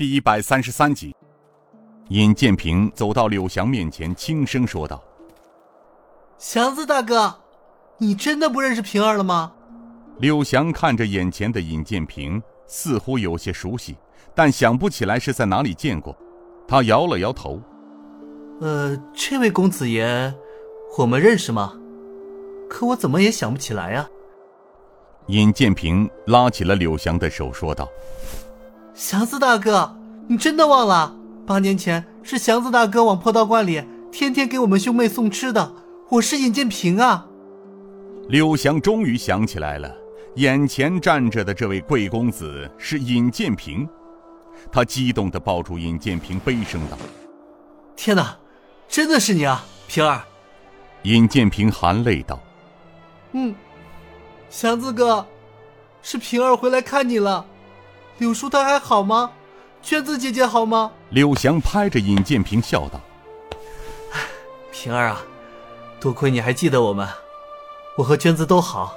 第一百三十三集，尹建平走到柳祥面前，轻声说道：“祥子大哥，你真的不认识平儿了吗？”柳祥看着眼前的尹建平，似乎有些熟悉，但想不起来是在哪里见过。他摇了摇头：“呃，这位公子爷，我们认识吗？可我怎么也想不起来呀。”尹建平拉起了柳祥的手，说道。祥子大哥，你真的忘了？八年前是祥子大哥往破道观里天天给我们兄妹送吃的。我是尹建平啊。刘翔终于想起来了，眼前站着的这位贵公子是尹建平。他激动地抱住尹建平，悲声道：“天哪，真的是你啊，平儿！”尹建平含泪道：“嗯，祥子哥，是平儿回来看你了。”柳叔他还好吗？娟子姐姐好吗？柳翔拍着尹建平笑道：“平儿啊，多亏你还记得我们，我和娟子都好。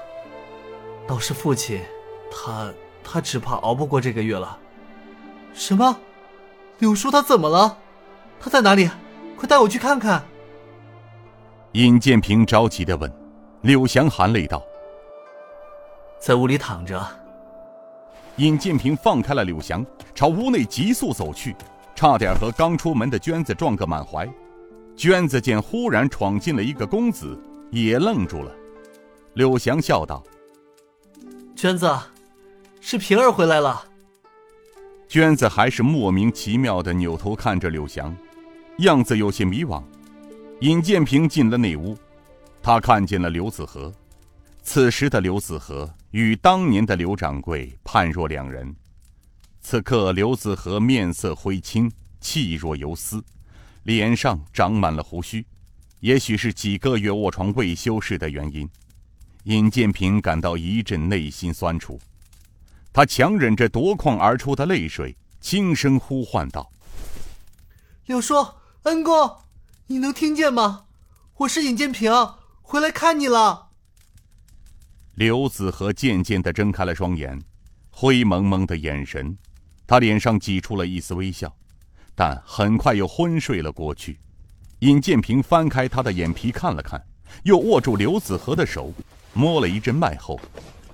倒是父亲，他他只怕熬不过这个月了。什么？柳叔他怎么了？他在哪里？快带我去看看。”尹建平着急的问。柳翔含泪道：“在屋里躺着。”尹建平放开了柳翔，朝屋内急速走去，差点和刚出门的娟子撞个满怀。娟子见忽然闯进了一个公子，也愣住了。柳翔笑道：“娟子，是平儿回来了。”娟子还是莫名其妙的扭头看着柳翔，样子有些迷惘。尹建平进了内屋，他看见了刘子和。此时的刘子和与当年的刘掌柜判若两人。此刻，刘子和面色灰青，气若游丝，脸上长满了胡须，也许是几个月卧床未休事的原因。尹建平感到一阵内心酸楚，他强忍着夺眶而出的泪水，轻声呼唤道：“柳叔，恩公，你能听见吗？我是尹建平，回来看你了。”刘子和渐渐地睁开了双眼，灰蒙蒙的眼神，他脸上挤出了一丝微笑，但很快又昏睡了过去。尹建平翻开他的眼皮看了看，又握住刘子和的手，摸了一阵脉后，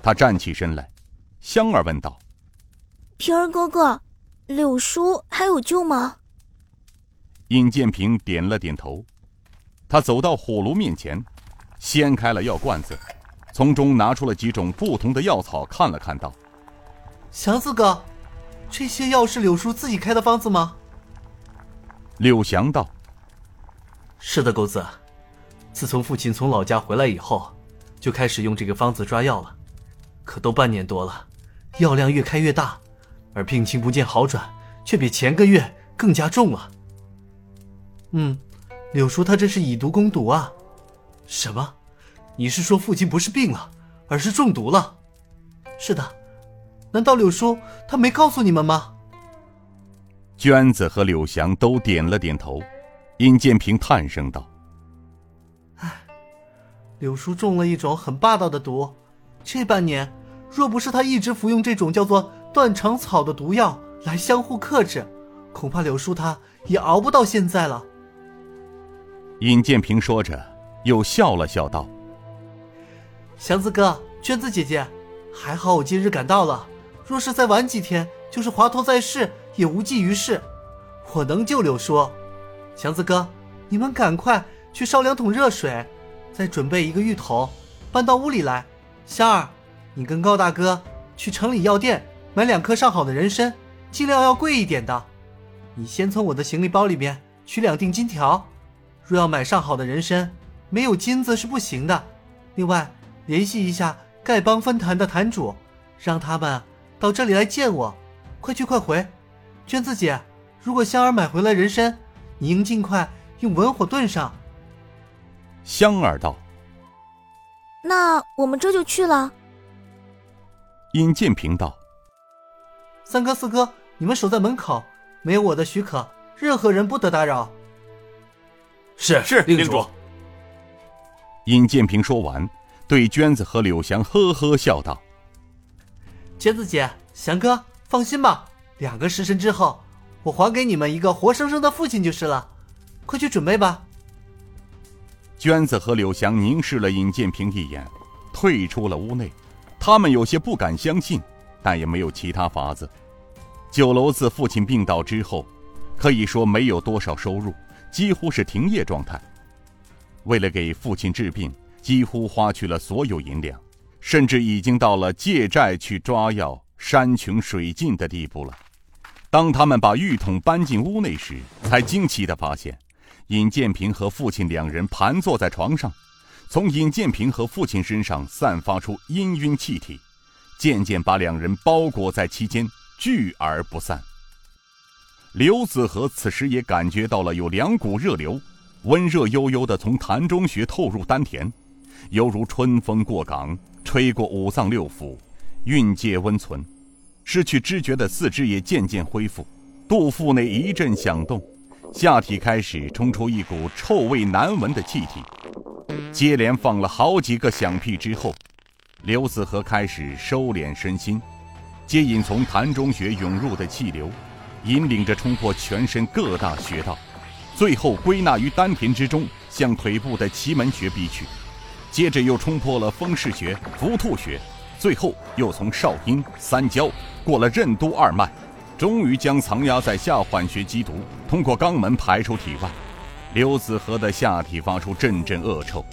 他站起身来，香儿问道：“平儿哥哥，柳叔还有救吗？”尹建平点了点头，他走到火炉面前，掀开了药罐子。从中拿出了几种不同的药草，看了看，道：“祥子哥，这些药是柳叔自己开的方子吗？”柳祥道：“是的，狗子。自从父亲从老家回来以后，就开始用这个方子抓药了。可都半年多了，药量越开越大，而病情不见好转，却比前个月更加重了。嗯，柳叔他这是以毒攻毒啊！什么？”你是说父亲不是病了，而是中毒了？是的，难道柳叔他没告诉你们吗？娟子和柳翔都点了点头。殷建平叹声道：“唉，柳叔中了一种很霸道的毒，这半年若不是他一直服用这种叫做断肠草的毒药来相互克制，恐怕柳叔他也熬不到现在了。”尹建平说着，又笑了笑道。祥子哥，娟子姐姐，还好我今日赶到了。若是再晚几天，就是华佗在世也无济于事。我能救柳叔。祥子哥，你们赶快去烧两桶热水，再准备一个浴桶，搬到屋里来。香儿，你跟高大哥去城里药店买两颗上好的人参，尽量要贵一点的。你先从我的行李包里面取两锭金条。若要买上好的人参，没有金子是不行的。另外。联系一下丐帮分坛的坛主，让他们到这里来见我。快去快回，娟子姐，如果香儿买回来人参，你应尽快用文火炖上。香儿道：“那我们这就去了。”尹建平道：“三哥四哥，你们守在门口，没有我的许可，任何人不得打扰。”是是，令主。尹建平说完。对娟子和柳祥呵呵笑道：“娟子姐，祥哥，放心吧，两个时辰之后，我还给你们一个活生生的父亲就是了。快去准备吧。娟子和柳祥凝视了尹建平一眼，退出了屋内。他们有些不敢相信，但也没有其他法子。酒楼自父亲病倒之后，可以说没有多少收入，几乎是停业状态。为了给父亲治病，几乎花去了所有银两，甚至已经到了借债去抓药、山穷水尽的地步了。当他们把浴桶搬进屋内时，才惊奇地发现。尹建平和父亲两人盘坐在床上，从尹建平和父亲身上散发出氤氲气体，渐渐把两人包裹在其间，聚而不散。刘子和此时也感觉到了有两股热流，温热悠悠的从痰中穴透入丹田，犹如春风过港，吹过五脏六腑，蕴藉温存。失去知觉的四肢也渐渐恢复，肚腹内一阵响动。下体开始冲出一股臭味难闻的气体，接连放了好几个响屁之后，刘子和开始收敛身心，接引从痰中穴涌入的气流，引领着冲破全身各大穴道，最后归纳于丹田之中，向腿部的奇门穴逼去，接着又冲破了风市穴、伏兔穴，最后又从少阴、三焦过了任督二脉。终于将藏压在下缓穴积毒通过肛门排出体外，刘子和的下体发出阵阵恶臭，